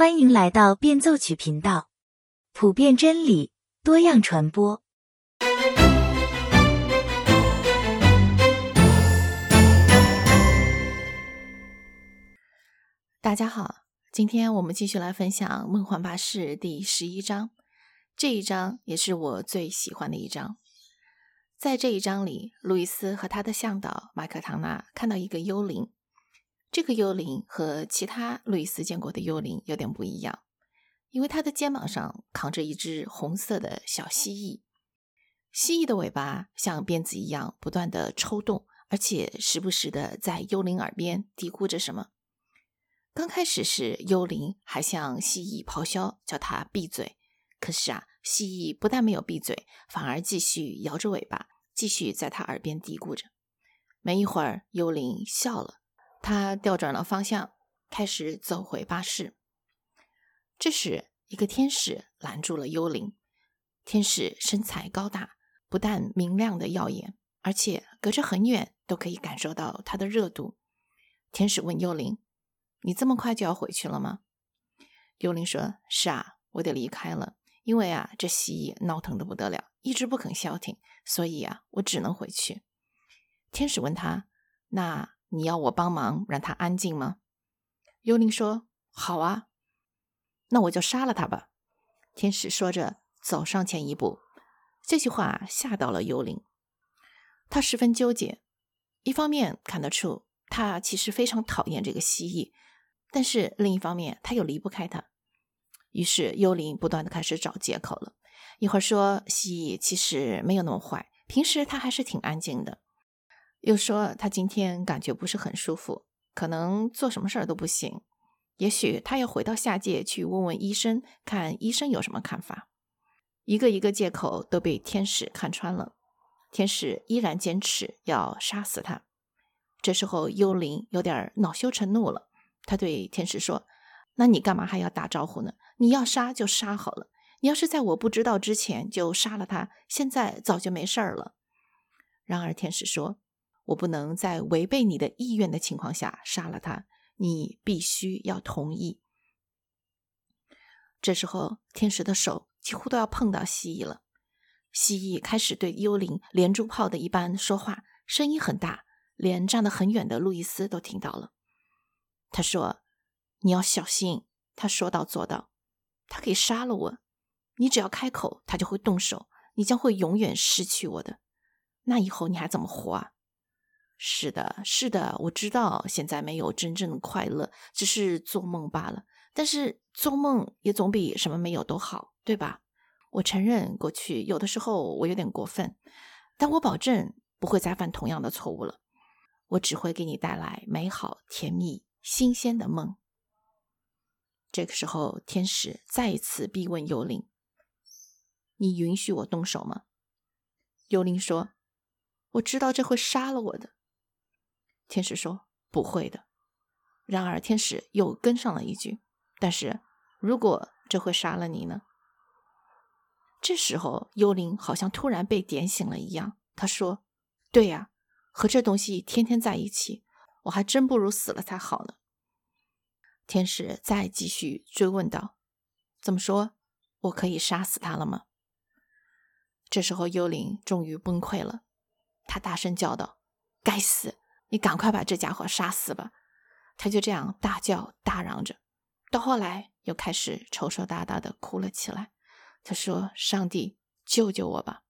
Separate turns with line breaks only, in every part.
欢迎来到变奏曲频道，普遍真理，多样传播。
大家好，今天我们继续来分享《梦幻巴士》第十一章。这一章也是我最喜欢的一章。在这一章里，路易斯和他的向导马克唐纳看到一个幽灵。这个幽灵和其他路易斯见过的幽灵有点不一样，因为他的肩膀上扛着一只红色的小蜥蜴。蜥蜴的尾巴像鞭子一样不断的抽动，而且时不时的在幽灵耳边嘀咕着什么。刚开始是幽灵还向蜥蜴咆哮，叫它闭嘴。可是啊，蜥蜴不但没有闭嘴，反而继续摇着尾巴，继续在他耳边嘀咕着。没一会儿，幽灵笑了，他调转了方向，开始走回巴士。这时，一个天使拦住了幽灵。天使身材高大，不但明亮的耀眼，而且隔着很远都可以感受到它的热度。天使问幽灵。你这么快就要回去了吗？幽灵说：“是啊，我得离开了，因为啊，这蜥蜴闹腾的不得了，一直不肯消停，所以啊，我只能回去。”天使问他：“那你要我帮忙让他安静吗？”幽灵说：“好啊，那我就杀了他吧。”天使说着走上前一步，这句话吓到了幽灵，他十分纠结，一方面看得出他其实非常讨厌这个蜥蜴。但是另一方面，他又离不开他，于是幽灵不断的开始找借口了。一会儿说蜥蜴其实没有那么坏，平时他还是挺安静的；又说他今天感觉不是很舒服，可能做什么事儿都不行。也许他要回到下界去问问医生，看医生有什么看法。一个一个借口都被天使看穿了，天使依然坚持要杀死他。这时候幽灵有点恼羞成怒了。他对天使说：“那你干嘛还要打招呼呢？你要杀就杀好了。你要是在我不知道之前就杀了他，现在早就没事儿了。”然而天使说：“我不能在违背你的意愿的情况下杀了他，你必须要同意。”这时候，天使的手几乎都要碰到蜥蜴了。蜥蜴开始对幽灵连珠炮的一般说话，声音很大，连站得很远的路易斯都听到了。他说：“你要小心。”他说到做到。他可以杀了我，你只要开口，他就会动手。你将会永远失去我的。那以后你还怎么活啊？是的，是的，我知道现在没有真正的快乐，只是做梦罢了。但是做梦也总比什么没有都好，对吧？我承认过去有的时候我有点过分，但我保证不会再犯同样的错误了。我只会给你带来美好、甜蜜。新鲜的梦。这个时候，天使再一次逼问幽灵：“你允许我动手吗？”幽灵说：“我知道这会杀了我的。”天使说：“不会的。”然而，天使又跟上了一句：“但是如果这会杀了你呢？”这时候，幽灵好像突然被点醒了一样，他说：“对呀，和这东西天天在一起。”我还真不如死了才好呢。天使再继续追问道：“怎么说？我可以杀死他了吗？”这时候，幽灵终于崩溃了，他大声叫道：“该死！你赶快把这家伙杀死吧！”他就这样大叫大嚷着，到后来又开始抽抽搭搭的哭了起来。他说：“上帝，救救我吧！”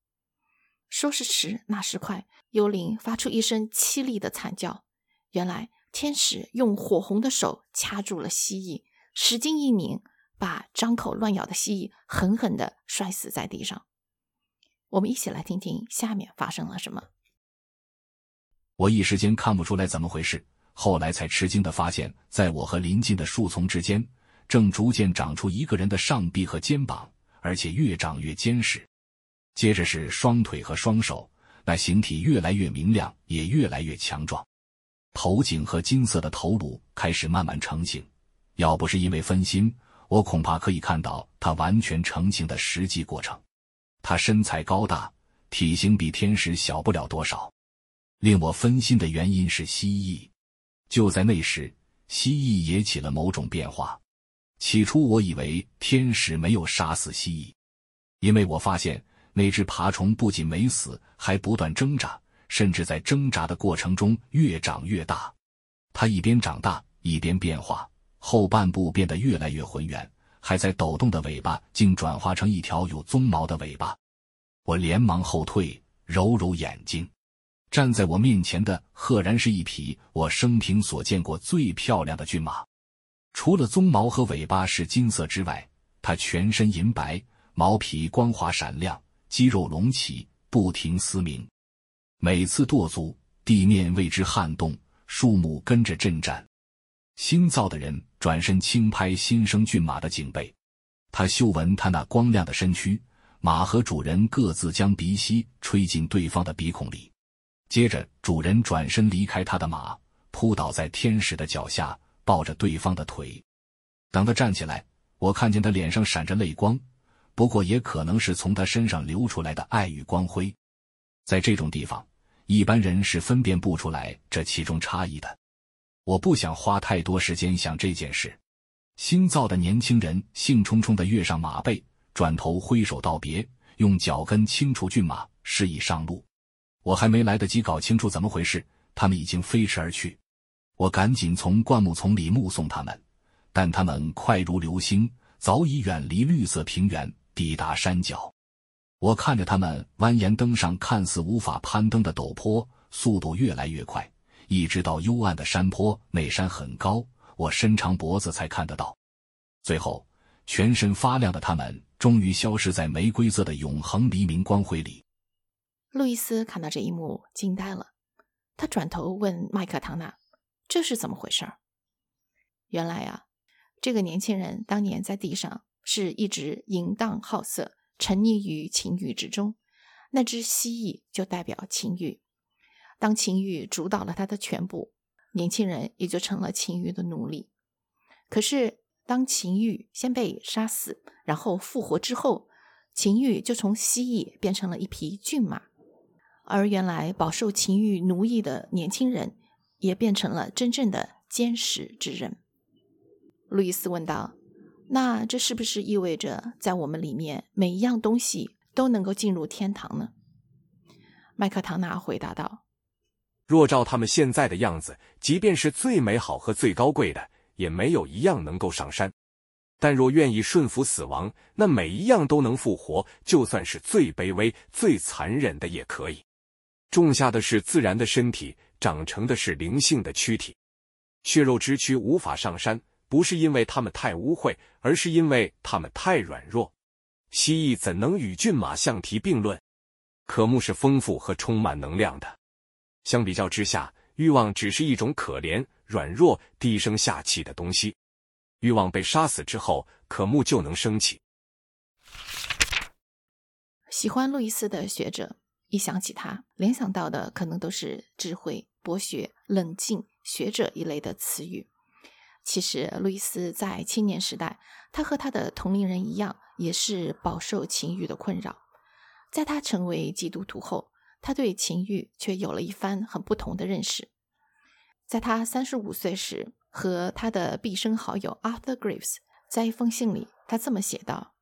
说时迟，那时快，幽灵发出一声凄厉的惨叫。原来天使用火红的手掐住了蜥蜴，使劲一拧，把张口乱咬的蜥蜴狠狠地摔死在地上。我们一起来听听下面发生了什么。
我一时间看不出来怎么回事，后来才吃惊地发现，在我和临近的树丛之间，正逐渐长出一个人的上臂和肩膀，而且越长越坚实。接着是双腿和双手，那形体越来越明亮，也越来越强壮。头颈和金色的头颅开始慢慢成型，要不是因为分心，我恐怕可以看到它完全成型的实际过程。它身材高大，体型比天使小不了多少。令我分心的原因是蜥蜴。就在那时，蜥蜴也起了某种变化，起初我以为天使没有杀死蜥蜴，因为我发现那只爬虫不仅没死，还不断挣扎，甚至在挣扎的过程中越长越大。它一边长大一边变化，后半部变得越来越浑圆，还在抖动的尾巴竟转化成一条有鬃毛的尾巴。我连忙后退，揉揉眼睛，站在我面前的赫然是一匹我生平所见过最漂亮的骏马。除了鬃毛和尾巴是金色之外，它全身银白，毛皮光滑闪亮，肌肉隆起，不停嘶鸣。每次跺足，地面为之撼动，树木跟着震颤。新造的人转身轻拍新生骏马的颈背，他嗅闻他那光亮的身躯。马和主人各自将鼻息吹进对方的鼻孔里，接着主人转身离开他的马，扑倒在天使的脚下。抱着对方的腿，等他站起来，我看见他脸上闪着泪光，不过也可能是从他身上流出来的爱与光辉。在这种地方，一般人是分辨不出来这其中差异的。我不想花太多时间想这件事。新造的年轻人兴冲冲地跃上马背，转头挥手道别，用脚跟轻触骏马，示意上路。我还没来得及搞清楚怎么回事，他们已经飞驰而去。我赶紧从灌木丛里目送他们，但他们快如流星，早已远离绿色平原，抵达山脚。我看着他们蜿蜒登上看似无法攀登的陡坡，速度越来越快，一直到幽暗的山坡。那山很高，我伸长脖子才看得到。最后，全身发亮的他们终于消失在玫瑰色的永恒黎明光辉里。
路易斯看到这一幕，惊呆了。他转头问麦克唐纳。这是怎么回事？原来啊，这个年轻人当年在地上是一直淫荡好色、沉溺于情欲之中。那只蜥蜴就代表情欲。当情欲主导了他的全部，年轻人也就成了情欲的奴隶。可是，当情欲先被杀死，然后复活之后，情欲就从蜥蜴变成了一匹骏马。而原来饱受情欲奴役的年轻人。也变成了真正的坚实之人。路易斯问道：“那这是不是意味着，在我们里面每一样东西都能够进入天堂呢？”麦克唐纳回答道：“
若照他们现在的样子，即便是最美好和最高贵的，也没有一样能够上山。但若愿意顺服死亡，那每一样都能复活，就算是最卑微、最残忍的也可以。种下的是自然的身体。”长成的是灵性的躯体，血肉之躯无法上山，不是因为它们太污秽，而是因为它们太软弱。蜥蜴怎能与骏马相提并论？渴慕是丰富和充满能量的，相比较之下，欲望只是一种可怜、软弱、低声下气的东西。欲望被杀死之后，渴慕就能升起。
喜欢路易斯的学者一想起他，联想到的可能都是智慧。博学、冷静、学者一类的词语。其实，路易斯在青年时代，他和他的同龄人一样，也是饱受情欲的困扰。在他成为基督徒后，他对情欲却有了一番很不同的认识。在他三十五岁时，和他的毕生好友 Arthur Graves 在一封信里，他这么写道：“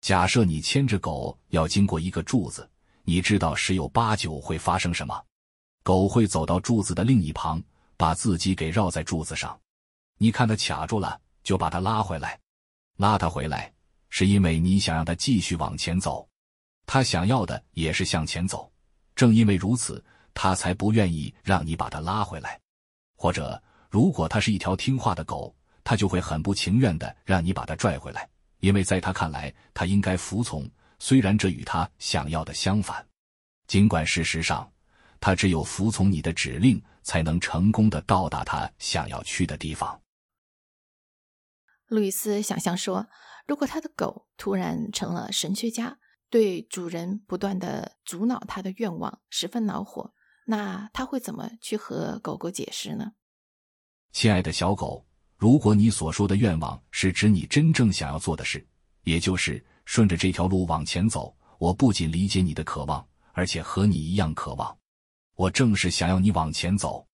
假设你牵着狗要经过一个柱子，你知道十有八九会发生什么？”狗会走到柱子的另一旁，把自己给绕在柱子上。你看它卡住了，就把它拉回来。拉它回来，是因为你想让它继续往前走。它想要的也是向前走。正因为如此，它才不愿意让你把它拉回来。或者，如果它是一条听话的狗，它就会很不情愿的让你把它拽回来，因为在它看来，它应该服从，虽然这与他想要的相反。尽管事实上。他只有服从你的指令，才能成功的到达他想要去的地方。
路易斯想象说，如果他的狗突然成了神学家，对主人不断的阻挠他的愿望十分恼火，那他会怎么去和狗狗解释呢？
亲爱的小狗，如果你所说的愿望是指你真正想要做的事，也就是顺着这条路往前走，我不仅理解你的渴望，而且和你一样渴望。我正是想要你往前走。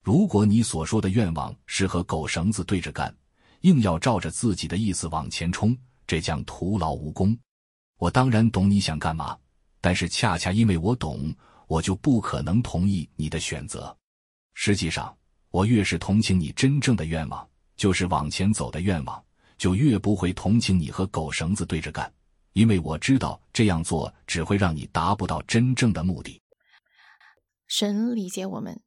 如果你所说的愿望是和狗绳子对着干，硬要照着自己的意思往前冲，这将徒劳无功。我当然懂你想干嘛，但是恰恰因为我懂，我就不可能同意你的选择。实际上，我越是同情你真正的愿望，就是往前走的愿望，就越不会同情你和狗绳子对着干，因为我知道这样做只会让你达不到真正的目的。
神理解我们。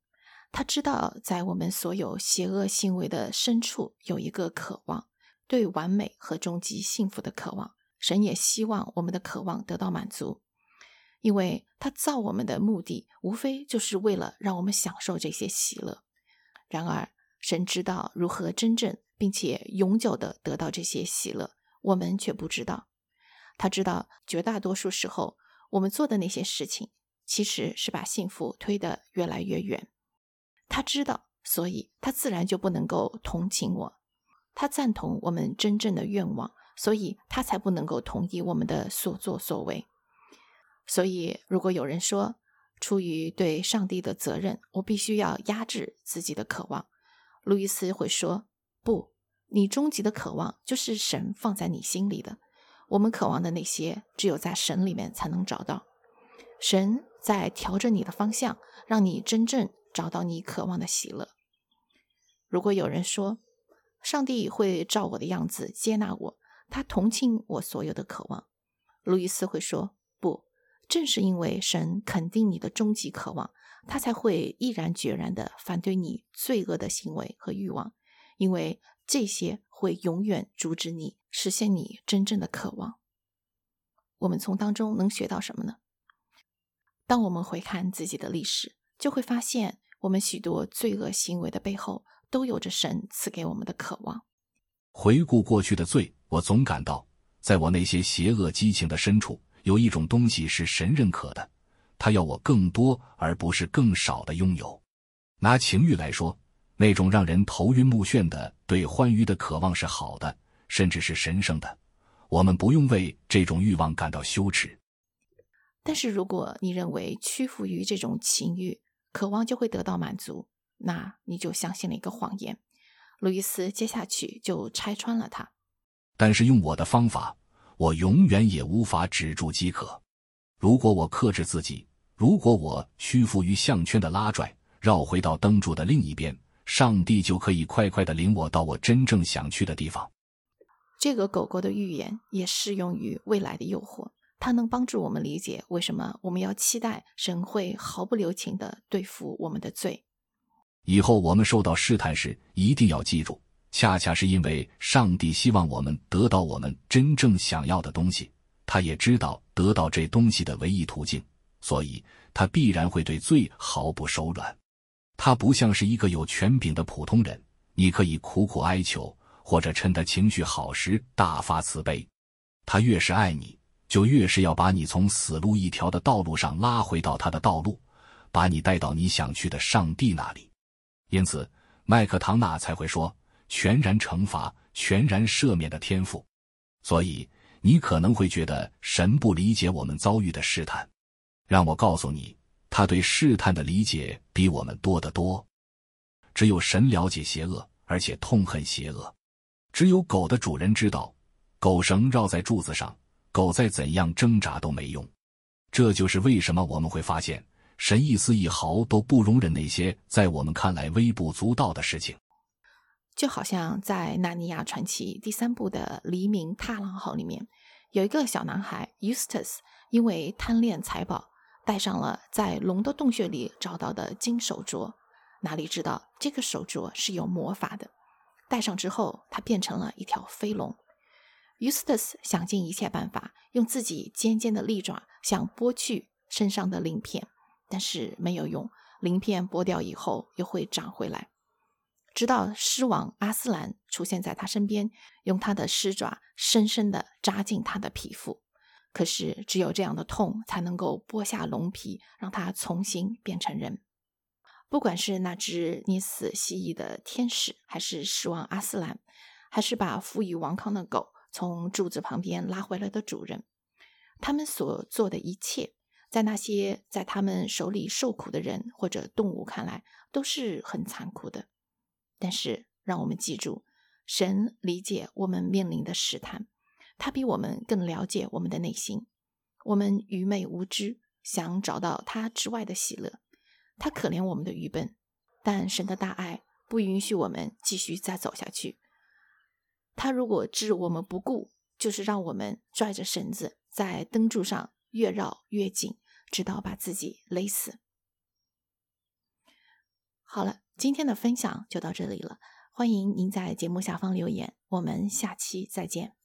他知道，在我们所有邪恶行为的深处，有一个渴望，对完美和终极幸福的渴望。神也希望我们的渴望得到满足，因为他造我们的目的，无非就是为了让我们享受这些喜乐。然而，神知道如何真正并且永久的得到这些喜乐，我们却不知道。他知道，绝大多数时候，我们做的那些事情，其实是把幸福推得越来越远。他知道，所以他自然就不能够同情我。他赞同我们真正的愿望，所以他才不能够同意我们的所作所为。所以，如果有人说，出于对上帝的责任，我必须要压制自己的渴望，路易斯会说：“不，你终极的渴望就是神放在你心里的。我们渴望的那些，只有在神里面才能找到。神在调整你的方向，让你真正。”找到你渴望的喜乐。如果有人说，上帝会照我的样子接纳我，他同情我所有的渴望，路易斯会说，不，正是因为神肯定你的终极渴望，他才会毅然决然地反对你罪恶的行为和欲望，因为这些会永远阻止你实现你真正的渴望。我们从当中能学到什么呢？当我们回看自己的历史，就会发现。我们许多罪恶行为的背后，都有着神赐给我们的渴望。
回顾过去的罪，我总感到，在我那些邪恶激情的深处，有一种东西是神认可的，他要我更多而不是更少的拥有。拿情欲来说，那种让人头晕目眩的对欢愉的渴望是好的，甚至是神圣的。我们不用为这种欲望感到羞耻。
但是，如果你认为屈服于这种情欲，渴望就会得到满足，那你就相信了一个谎言。路易斯接下去就拆穿了他。
但是用我的方法，我永远也无法止住饥渴。如果我克制自己，如果我屈服于项圈的拉拽，绕回到灯柱的另一边，上帝就可以快快的领我到我真正想去的地方。
这个狗狗的预言也适用于未来的诱惑。它能帮助我们理解为什么我们要期待神会毫不留情的对付我们的罪。
以后我们受到试探时，一定要记住，恰恰是因为上帝希望我们得到我们真正想要的东西，他也知道得到这东西的唯一途径，所以他必然会对罪毫不手软。他不像是一个有权柄的普通人，你可以苦苦哀求，或者趁他情绪好时大发慈悲。他越是爱你。就越是要把你从死路一条的道路上拉回到他的道路，把你带到你想去的上帝那里。因此，麦克唐纳才会说：“全然惩罚、全然赦免的天赋。”所以，你可能会觉得神不理解我们遭遇的试探。让我告诉你，他对试探的理解比我们多得多。只有神了解邪恶，而且痛恨邪恶。只有狗的主人知道，狗绳绕在柱子上。狗再怎样挣扎都没用，这就是为什么我们会发现神一丝一毫都不容忍那些在我们看来微不足道的事情。
就好像在《纳尼亚传奇》第三部的《黎明踏浪号》里面，有一个小男孩 Eustace，因为贪恋财宝，戴上了在龙的洞穴里找到的金手镯。哪里知道这个手镯是有魔法的，戴上之后，他变成了一条飞龙。Eustace 想尽一切办法，用自己尖尖的利爪想剥去身上的鳞片，但是没有用。鳞片剥掉以后又会长回来。直到狮王阿斯兰出现在他身边，用他的狮爪深深地扎进他的皮肤。可是只有这样的痛才能够剥下龙皮，让它重新变成人。不管是那只捏死蜥蜴的天使，还是狮王阿斯兰，还是把赋予王康的狗。从柱子旁边拉回来的主人，他们所做的一切，在那些在他们手里受苦的人或者动物看来，都是很残酷的。但是，让我们记住，神理解我们面临的试探，他比我们更了解我们的内心。我们愚昧无知，想找到他之外的喜乐。他可怜我们的愚笨，但神的大爱不允许我们继续再走下去。他如果置我们不顾，就是让我们拽着绳子在灯柱上越绕越紧，直到把自己勒死。好了，今天的分享就到这里了。欢迎您在节目下方留言，我们下期再见。